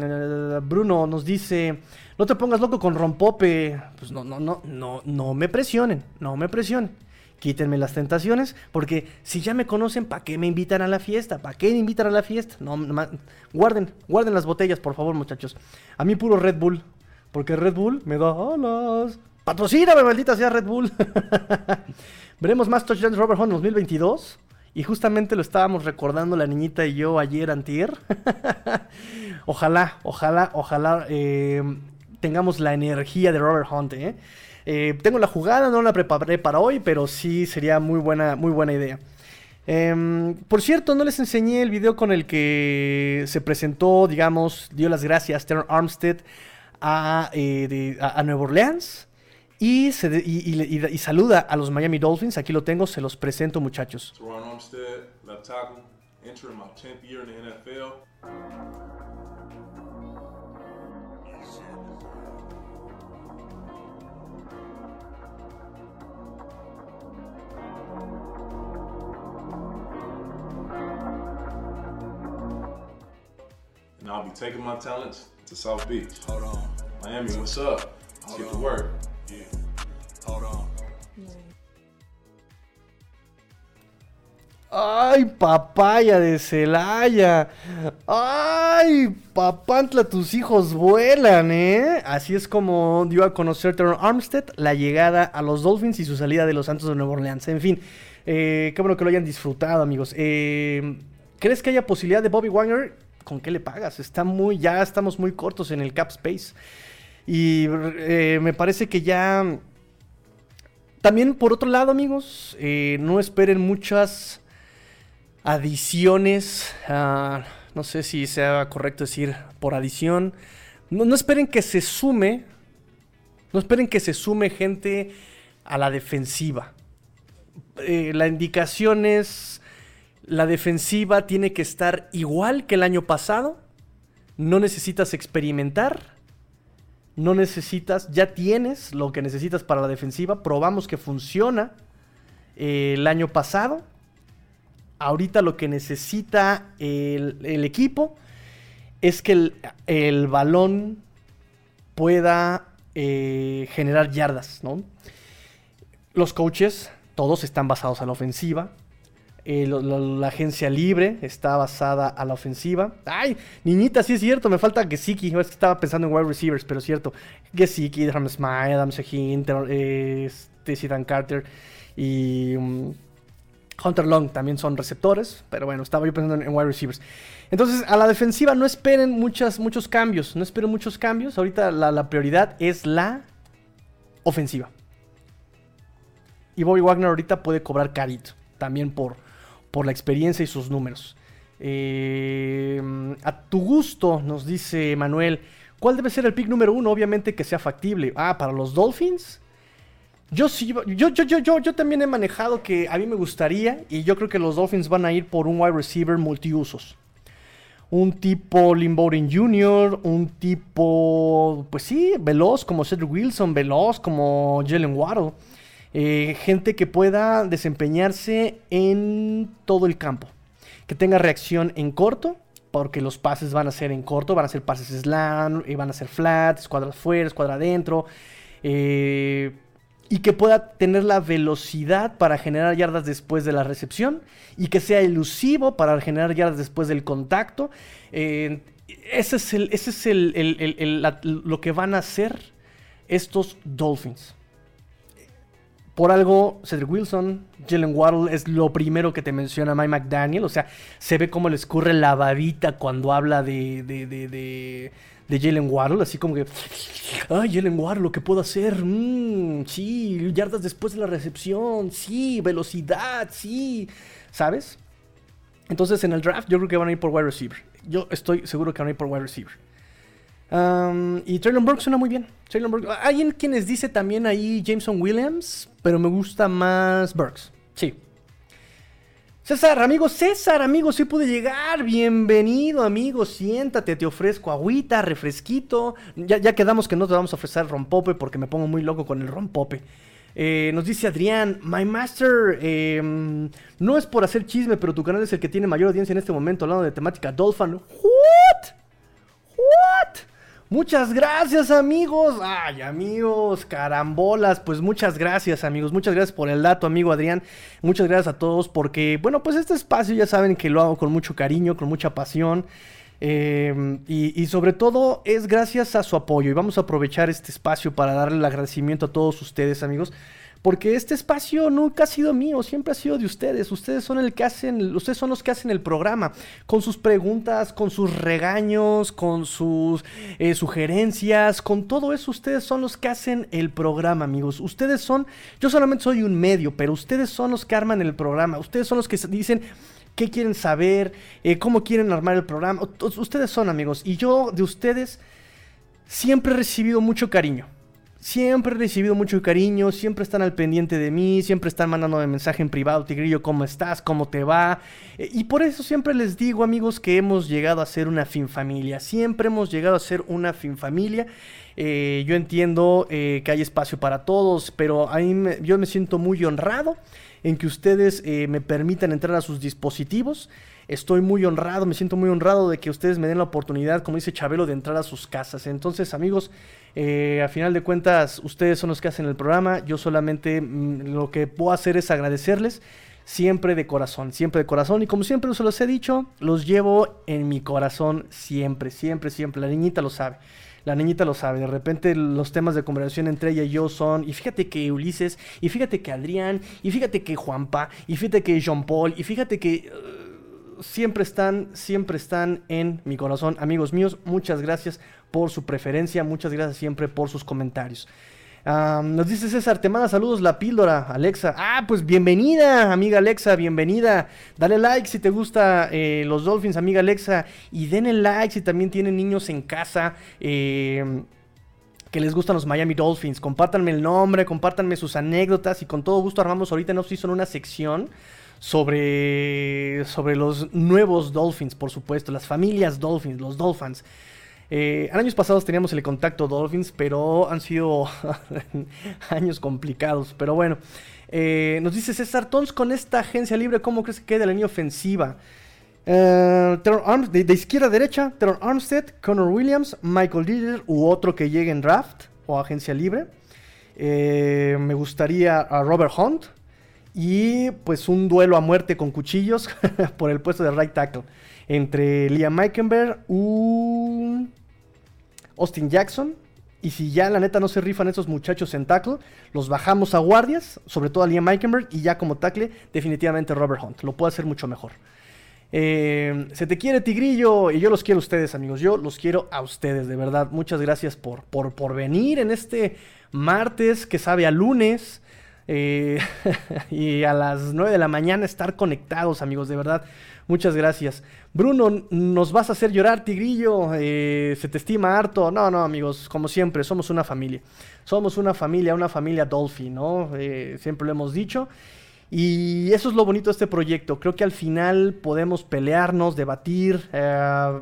Bruno nos dice: No te pongas loco con rompope. Pues no, no, no, no, no me presionen. No me presionen. Quítenme las tentaciones, porque si ya me conocen, ¿para qué me invitan a la fiesta? ¿Para qué me invitan a la fiesta? No, guarden, guarden las botellas, por favor, muchachos. A mí puro Red Bull. Porque Red Bull me da alas. Patrocíname, maldita sea Red Bull. Veremos más touchdowns Robert Hunt en 2022. Y justamente lo estábamos recordando la niñita y yo ayer antier. ojalá, ojalá, ojalá eh, tengamos la energía de Robert Hunt. ¿eh? Eh, tengo la jugada, no la preparé para hoy, pero sí sería muy buena, muy buena idea. Em, por cierto, no les enseñé el video con el que se presentó, digamos, dio las gracias Terry Armstead a, eh, a, Nueva Orleans y, se y, y, y, saluda a los Miami Dolphins. Aquí lo tengo, se los presento, muchachos. Ron Armstead, left tackle, entering my 10th year in the NFL. And I'll be taking my talents to South Beach. Hold on. Miami, what's up? Let's get to work. Yeah. Hold on. Ay, papaya de Celaya. Ay, papantla, tus hijos vuelan, ¿eh? Así es como dio a conocer Teron Armstead la llegada a los Dolphins y su salida de los Santos de Nueva Orleans. En fin, eh, qué bueno que lo hayan disfrutado, amigos. Eh, ¿Crees que haya posibilidad de Bobby Wagner? ¿Con qué le pagas? Está muy, ya estamos muy cortos en el cap space. Y eh, me parece que ya... También por otro lado, amigos, no esperen muchas adiciones. no sé si sea correcto decir por adición. No, esperen que se sume. No esperen que se sume gente a la defensiva. Eh, la indicación es. La defensiva tiene que estar igual que el año pasado. No necesitas experimentar no necesitas, ya tienes lo que necesitas para la defensiva. Probamos que funciona eh, el año pasado. Ahorita lo que necesita el, equipo es que el, balón pueda eh, generar yardas, ¿no? Los coaches, todos están basados a la ofensiva. Eh, la, agencia libre está basada a la ofensiva. Ay, niñita, sí es cierto, me falta Gesicki. Es que estaba pensando en wide receivers, pero es cierto. Gesicki, Adam Smile, Adam Sehin, este, Carter y um, Hunter Long también son receptores, pero bueno, estaba yo pensando en, wide receivers. Entonces, a la defensiva no esperen muchos cambios, no esperen muchos cambios. Ahorita la, prioridad es la ofensiva. Y Bobby Wagner ahorita puede cobrar carito, también por, por la experiencia y sus números. Eh, a tu gusto, nos dice Manuel, ¿cuál debe ser el pick número uno? Obviamente que sea factible. Ah, para los Dolphins. Yo sí, yo, yo, yo, yo, yo también he manejado que a mí me gustaría, y yo creo que los Dolphins van a ir por un wide receiver multiusos. Un tipo Lynn Jr., un tipo, pues sí, veloz como Cedric Wilson, veloz como Jalen Waddle. Eh, gente que pueda desempeñarse en todo el campo. Que tenga reacción en corto, porque los pases van a ser en corto, van a ser pases slam, y van a ser flat, escuadra afuera, escuadra adentro. Eh, y que pueda tener la velocidad para generar yardas después de la recepción y que sea elusivo para generar yardas después del contacto. Ese es, el, ese es el, lo que van a hacer estos Dolphins. Por algo, Cedric Wilson, Jalen Waddle es lo primero que te menciona Mike McDaniel. O sea, se ve cómo le escurre la babita cuando habla de, de de Jalen Waddle, así como que, ay, Jalen Waddle, lo que puedo hacer, mm, sí, yardas después de la recepción, sí, velocidad, sí, ¿sabes? Entonces en el draft yo creo que van a ir por wide receiver. Yo estoy seguro que van a ir por wide receiver. y Traylon Burke suena muy bien. Traylon Hay quienes dice también ahí Jameson Williams, pero me gusta más Burks. Sí, César, amigo, César, amigo, sí pude llegar. Bienvenido, amigo. Siéntate, te ofrezco agüita, refresquito. Ya, ya quedamos que no te vamos a ofrecer rompope porque me pongo muy loco con el rompope. Eh, nos dice Adrián, My Master, em, no es por hacer chisme, pero tu canal es el que tiene mayor audiencia en este momento hablando de temática Dolphin. ¿What? ¿What? Muchas gracias amigos. Ay amigos, carambolas. Pues muchas gracias amigos. Muchas gracias por el dato amigo Adrián. Muchas gracias a todos porque, bueno, pues este espacio ya saben que lo hago con mucho cariño, con mucha pasión. Eh, y, y, sobre todo es gracias a su apoyo. Y vamos a aprovechar este espacio para darle el agradecimiento a todos ustedes amigos porque este espacio nunca ha sido mío, siempre ha sido de ustedes. Ustedes son el que hacen, ustedes son los que hacen el programa, con sus preguntas, con sus regaños, con sus eh, sugerencias, con todo eso. Ustedes son los que hacen el programa, amigos. Ustedes son, yo solamente soy un medio, pero ustedes son los que arman el programa. Ustedes son los que dicen qué quieren saber, eh, cómo quieren armar el programa. Ustedes son amigos y yo de ustedes siempre he recibido mucho cariño. Siempre he recibido mucho cariño, siempre están al pendiente de mí, siempre están mandándome mensaje en privado, Tigrillo, ¿cómo estás? ¿Cómo te va? Eh, y por eso siempre les digo, amigos, que hemos llegado a ser una fin familia. Siempre hemos llegado a ser una fin familia. Eh, yo entiendo eh, que hay espacio para todos, pero a yo me siento muy honrado en que ustedes me permitan entrar a sus dispositivos. Estoy muy honrado, me siento muy honrado de que ustedes me den la oportunidad, como dice Chabelo, de entrar a sus casas. Entonces, amigos, eh, a final de cuentas, ustedes son los que hacen el programa. Yo solamente mm, lo que puedo hacer es agradecerles siempre de corazón, siempre de corazón. Y como siempre se los he dicho, los llevo en mi corazón siempre, siempre, siempre. La niñita lo sabe. La niñita lo sabe. De repente los temas de conversación entre ella y yo son, y fíjate que Ulises, y fíjate que Adrián, y fíjate que Juanpa, y fíjate que Jean Paul, y fíjate que... Uh, siempre están, siempre están en mi corazón. Amigos míos, muchas gracias por su preferencia. Muchas gracias siempre por sus comentarios. nos dice César, te manda saludos la píldora, Alexa. Ah, pues bienvenida, amiga Alexa, bienvenida. Dale like si te gusta eh, los Dolphins, amiga Alexa. Y denle like si también tienen niños en casa. Eh, que les gustan los Miami Dolphins. Compártanme el nombre, compártanme sus anécdotas y con todo gusto armamos ahorita en off una sección sobre, sobre los nuevos Dolphins, por supuesto, las familias Dolphins, los Dolphins. Eh, años pasados teníamos el contacto Dolphins, pero han sido años complicados. Pero bueno, eh, nos dice César Tons con esta agencia libre, ¿cómo crees que queda la línea ofensiva? Eh, de, izquierda a derecha, Teron Armstead, Connor Williams, Michael Diller u otro que llegue en draft o agencia libre. me gustaría a Robert Hunt y pues un duelo a muerte con cuchillos por el puesto de right tackle entre Liam Meikenberg, un Austin Jackson Y si ya la neta no se rifan esos muchachos en tackle, los bajamos a guardias, sobre todo a Liam Eikenberg, y ya como tackle, definitivamente Robert Hunt. Lo puede hacer mucho mejor. Eh, se te quiere Tigrillo y yo los quiero a ustedes amigos, yo los quiero a ustedes, de verdad. Muchas gracias por, por, por venir en este martes que sabe a lunes. Eh, y a las 9 de la mañana estar conectados amigos, de verdad. Muchas gracias. Bruno, nos vas a hacer llorar, Tigrillo. Eh, se te estima harto. No, no, amigos, como siempre, somos una familia. Somos una familia, una familia Dolphin, ¿no? siempre lo hemos dicho. Y eso es lo bonito de este proyecto. Creo que al final podemos pelearnos, debatir, eh,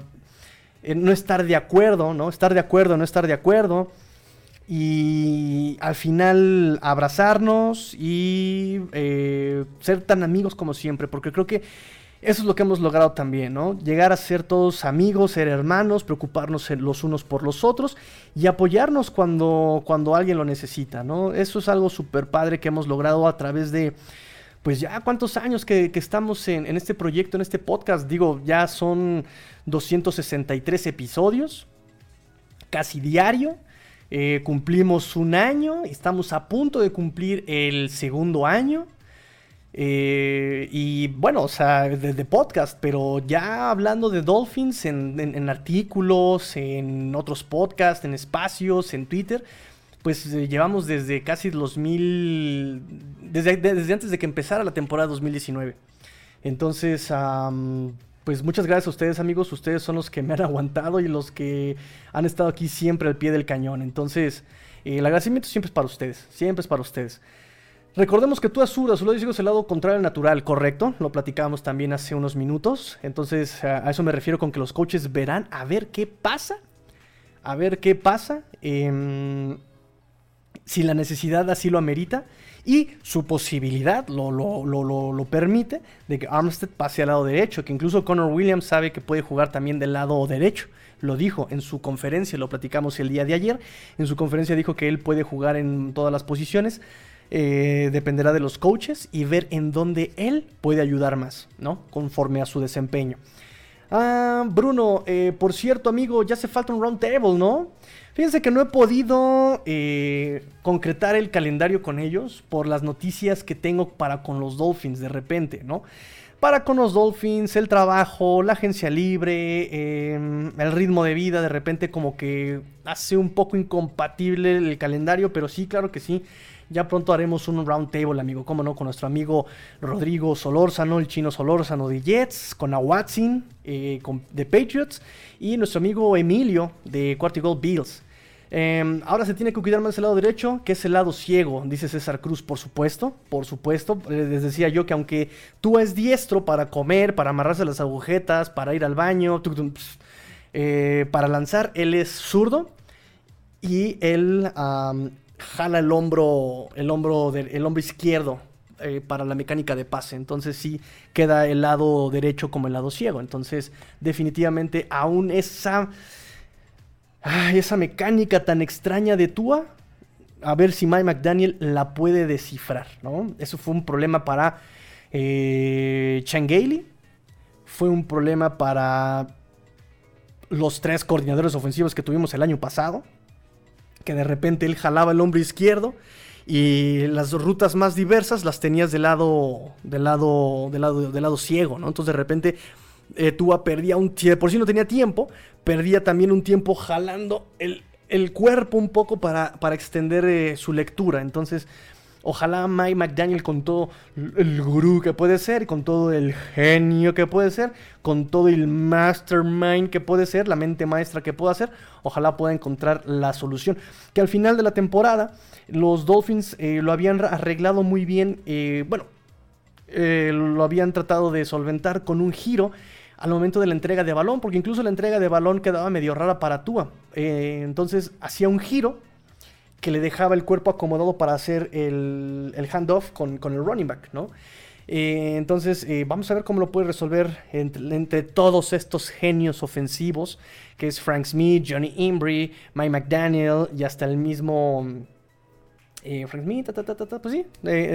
no estar de acuerdo, ¿no? Estar de acuerdo, no estar de acuerdo. Y al final abrazarnos y eh, ser tan amigos como siempre. Porque creo que eso es lo que hemos logrado también, ¿no? Llegar a ser todos amigos, ser hermanos, preocuparnos los unos por los otros y apoyarnos cuando, cuando alguien lo necesita, ¿no? Eso es algo súper padre que hemos logrado a través de pues ya cuántos años que, estamos en, este proyecto, en este podcast. Digo, ya son 263 episodios, casi diario. Eh, cumplimos un año, estamos a punto de cumplir el segundo año. Eh, y bueno, o sea, de, podcast, pero ya hablando de Dolphins en, artículos, en otros podcasts, en espacios, en Twitter, pues eh, llevamos desde casi 2000, desde, desde antes de que empezara la temporada 2019. Entonces, pues muchas gracias a ustedes amigos, ustedes son los que me han aguantado y los que han estado aquí siempre al pie del cañón. Entonces, eh, el agradecimiento siempre es para ustedes, siempre es para ustedes. Recordemos que tú Azura, solo dices el lado contrario natural, ¿correcto? Lo platicábamos también hace unos minutos. Entonces, a eso me refiero con que los coaches verán a ver qué pasa. A ver qué pasa. Eh, si la necesidad así lo amerita y su posibilidad lo, lo, permite de que Armstead pase al lado derecho, que incluso Connor Williams sabe que puede jugar también del lado derecho. Lo dijo en su conferencia, lo platicamos el día de ayer. En su conferencia dijo que él puede jugar en todas las posiciones. Eh, dependerá de los coaches y ver en dónde él puede ayudar más, ¿no? Conforme a su desempeño. Ah, Bruno, eh, por cierto, amigo, ya hace falta un round table, ¿no? Fíjense que no he podido eh, concretar el calendario con ellos por las noticias que tengo para con los Dolphins de repente, ¿no? Para con los Dolphins, el trabajo, la agencia libre, em, el ritmo de vida, de repente como que hace un poco incompatible el calendario, pero sí, claro que sí. Ya pronto haremos un round table, amigo, cómo no, con nuestro amigo Rodrigo Solórzano, el chino Solórzano de Jets, con Awatsin eh, de Patriots y nuestro amigo Emilio de Gold Bills. Em, ahora se tiene que cuidar más el lado derecho, que es el lado ciego, dice César Cruz, por supuesto, por supuesto. Les decía yo que aunque tú es diestro para comer, para amarrarse las agujetas, para ir al baño, eh, para lanzar, él es zurdo y él jala el hombro, el hombro, el hombro izquierdo eh, para la mecánica de pase. Entonces sí queda el lado derecho como el lado ciego. Entonces definitivamente aún esa, esa mecánica tan extraña de Tua, a ver si Mike McDaniel la puede descifrar. ¿no? Eso fue un problema para eh, Changeli. Fue un problema para los tres coordinadores ofensivos que tuvimos el año pasado que de repente él jalaba el hombro izquierdo y las rutas más diversas las tenías del lado del lado del lado del lado ciego, ¿no? Entonces de repente eh, Tua perdía un tiempo, por si no tenía tiempo, perdía también un tiempo jalando el, cuerpo un poco para, para extender eh, su lectura. Entonces, Ojalá Mike McDaniel con todo el gurú que puede ser, con todo el genio que puede ser, con todo el mastermind que puede ser, la mente maestra que pueda ser, ojalá pueda encontrar la solución. Que al final de la temporada los Dolphins eh, lo habían arreglado muy bien, eh, bueno, eh, lo habían tratado de solventar con un giro al momento de la entrega de balón, porque incluso la entrega de balón quedaba medio rara para Tua. entonces hacía un giro que le dejaba el cuerpo acomodado para hacer el, el handoff con, con, el running back, ¿no? Eh, entonces, eh, vamos a ver cómo lo puede resolver entre, todos estos genios ofensivos, que es Frank Smith, Johnny Imbri, Mike McDaniel y hasta el mismo... Eh, Frank Smith, pues sí,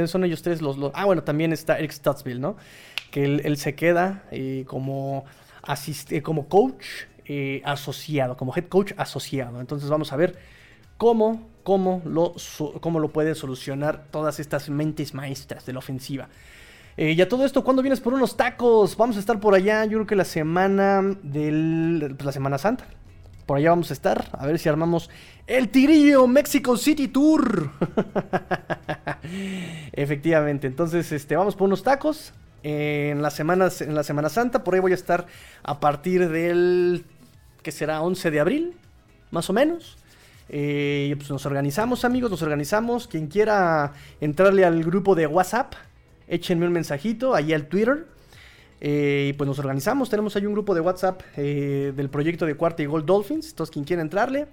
son ellos tres los, Ah, bueno, también está Eric Stutzville, ¿no? Que él, se queda como, como coach asociado, como head coach asociado. Entonces vamos a ver cómo, cómo, lo, cómo lo pueden solucionar todas estas mentes maestras de la ofensiva. Eh, y a todo esto, ¿cuándo vienes por unos tacos? Vamos a estar por allá, yo creo que la semana del. Pues, la Semana Santa. Por allá vamos a estar. A ver si armamos el Tigrillo Mexico City Tour. Efectivamente. Entonces, este, vamos por unos tacos. en, las semanas, en la Semana Santa. Por ahí voy a estar a partir del. que será 11 de abril. Más o menos. Eh, pues nos organizamos, amigos. Nos organizamos. Quien quiera entrarle al grupo de WhatsApp échenme un mensajito ahí al Twitter. Eh, y pues nos organizamos, tenemos ahí un grupo de WhatsApp eh, del proyecto de Cuarta y Gold Dolphins. Entonces, quien quiera entrarle,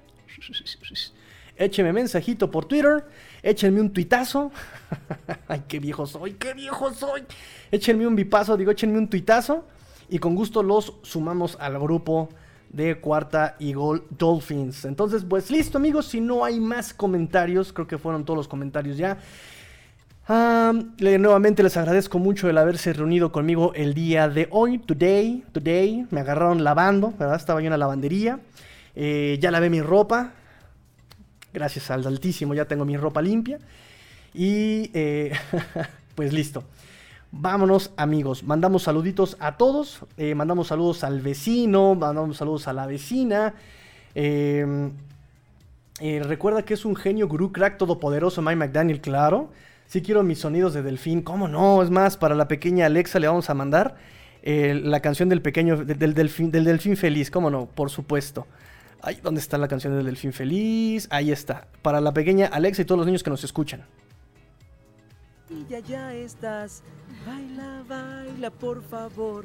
échenme mensajito por Twitter, échenme un tuitazo. Ay, qué viejo soy, qué viejo soy. Échenme un bipazo, digo, échenme un tuitazo. Y con gusto los sumamos al grupo de Cuarta y Gold Dolphins. Entonces, pues listo, amigos. Si no hay más comentarios, creo que fueron todos los comentarios ya nuevamente les agradezco mucho el haberse reunido conmigo el día de hoy, today, today. Me agarraron lavando, ¿verdad? Estaba yo en la lavandería. Eh, ya lavé mi ropa. Gracias al Altísimo ya tengo mi ropa limpia. Y eh, pues listo. Vámonos amigos, mandamos saluditos a todos, eh, mandamos saludos al vecino, mandamos saludos a la vecina. recuerda que es un genio gurú crack todopoderoso Mike McDaniel, claro. Si quiero mis sonidos de delfín, ¿cómo no? Es más, para la pequeña Alexa le vamos a mandar eh, la canción del pequeño, del, delfín, del delfín feliz, ¿cómo no? Por supuesto. Ay, ¿dónde está la canción del delfín feliz? Ahí está. Para la pequeña Alexa y todos los niños que nos escuchan. Y ya ya estás. Baila, baila, por favor.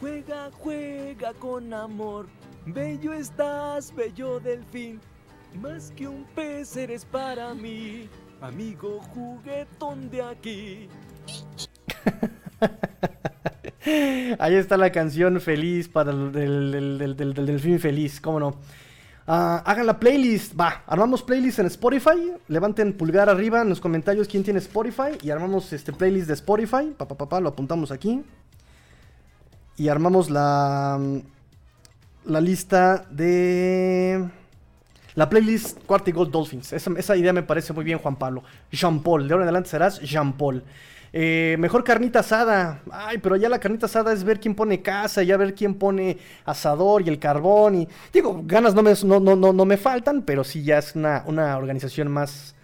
Juega, juega con amor. Bello estás, bello delfín. Más que un pez eres para mí. Amigo juguetón de aquí. Ahí está la canción feliz para el del, delfín feliz, cómo no. Ah, hagan la playlist, va, armamos playlist en Spotify, levanten pulgar arriba en los comentarios quién tiene Spotify y armamos este playlist de Spotify, papá, lo apuntamos aquí. Y armamos la, la lista de... La playlist Cuarta Gold Dolphins. Esa, idea me parece muy bien, Juan Pablo. Jean Paul. De ahora en adelante serás Jean Paul. Eh, mejor carnita asada. Ay, pero ya la carnita asada es ver quién pone casa, ya ver quién pone asador y el carbón. Y digo, ganas no me, no, no, no, me faltan, pero sí ya es una, una organización más,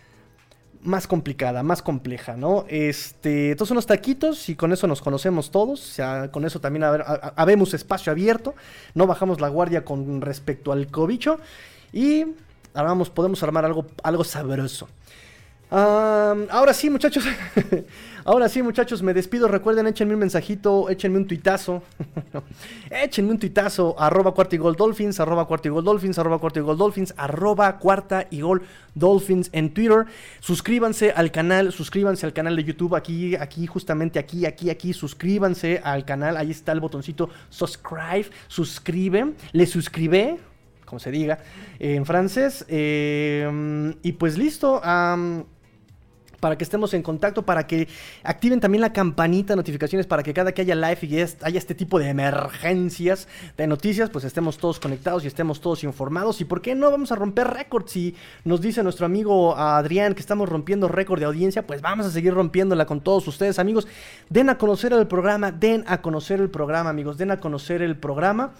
más complicada, más compleja, ¿no? Este, entonces unos taquitos y con eso nos conocemos todos, o sea, con eso también habemos espacio abierto, no bajamos la guardia con respecto al cobicho y armamos, podemos armar algo, algo sabroso. ahora sí, muchachos. ahora sí, muchachos, me despido. Recuerden, échenme un mensajito, échenme un tuitazo. échenme un tuitazo. Arroba cuarta y gol dolphins, arroba cuarta y gol dolphins, arroba cuarta y gol dolphins, arroba cuarta y gol dolphins en Twitter. Suscríbanse al canal, suscríbanse al canal de YouTube. Aquí, aquí, justamente aquí, aquí, aquí. Suscríbanse al canal. Ahí está el botoncito subscribe. Suscribe. Le suscribe como se diga, en francés. Eh, y pues listo. Para que estemos en contacto, para que activen también la campanita de notificaciones, para que cada que haya live y haya este tipo de emergencias de noticias, pues estemos todos conectados y estemos todos informados. Y por qué no vamos a romper récords. Si nos dice nuestro amigo Adrián que estamos rompiendo récord de audiencia, pues vamos a seguir rompiéndola con todos ustedes, amigos. Den a conocer el programa, den a conocer el programa, amigos, den a conocer el programa.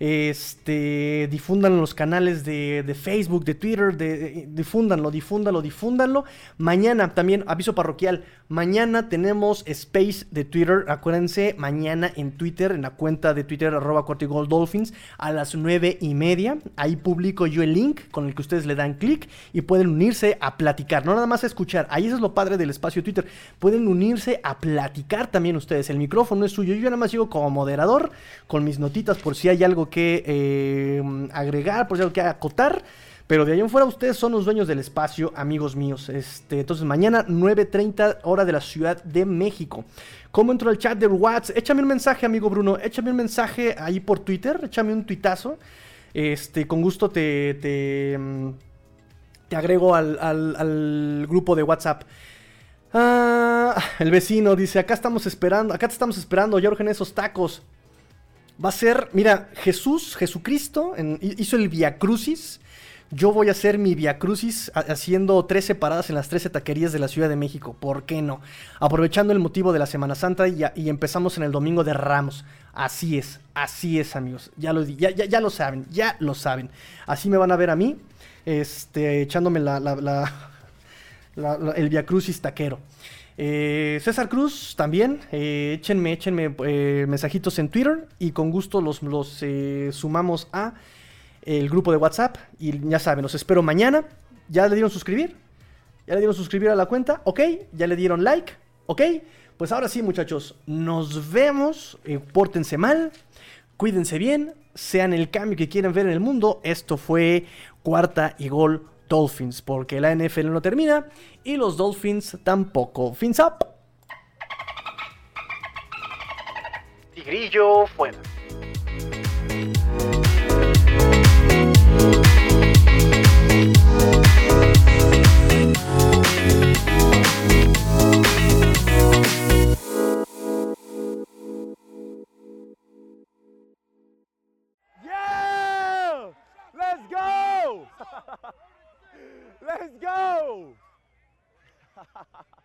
Este, difundan los canales de, Facebook, de Twitter, de, difúndanlo, difúndanlo, difúndanlo. Mañana también, aviso parroquial, mañana tenemos space de Twitter. Acuérdense, mañana en Twitter, en la cuenta de Twitter, arroba Dolphins, a las nueve y media. Ahí publico yo el link con el que ustedes le dan clic y pueden unirse a platicar, no nada más a escuchar. Ahí eso es lo padre del espacio Twitter. Pueden unirse a platicar también ustedes. El micrófono es suyo. Yo nada más sigo como moderador con mis notitas por si hay algo que eh, agregar, por si algo que acotar. Pero de ahí en fuera ustedes son los dueños del espacio, amigos míos. Este, entonces mañana 9.30 hora de la Ciudad de México. ¿Cómo entro al chat de WhatsApp? Échame un mensaje, amigo Bruno. Échame un mensaje ahí por Twitter. Échame un tuitazo. Este, con gusto te, te, mm, te agrego al, grupo de WhatsApp. Ah, el vecino dice, acá estamos esperando, acá te estamos esperando, Jorge, en esos tacos. Va a ser, mira, Jesús, Jesucristo, hizo el Via Crucis yo voy a hacer mi Via Crucis ha- haciendo 13 paradas en las 13 taquerías de la Ciudad de México. ¿Por qué no? Aprovechando el motivo de la Semana Santa y, empezamos en el domingo de Ramos. Así es, así es, amigos. Ya lo, ya, ya, ya lo saben, ya lo saben. Así me van a ver a mí, este, echándome la- la- el Via Crucis taquero. Eh, César Cruz también, eh, échenme, échenme eh, mensajitos en Twitter y con gusto los, los sumamos a el grupo de WhatsApp y ya saben, los espero mañana. ¿Ya le dieron suscribir? ¿Ya le dieron suscribir a la cuenta? ¿Ok? ¿Ya le dieron like? ¿Ok? Pues ahora sí, muchachos, nos vemos. pórtense mal, cuídense bien, sean el cambio que quieren ver en el mundo. Esto fue cuarta y gol Dolphins, porque la NFL no termina y los Dolphins tampoco. Fins up. Tigrillo fuera. Let's go!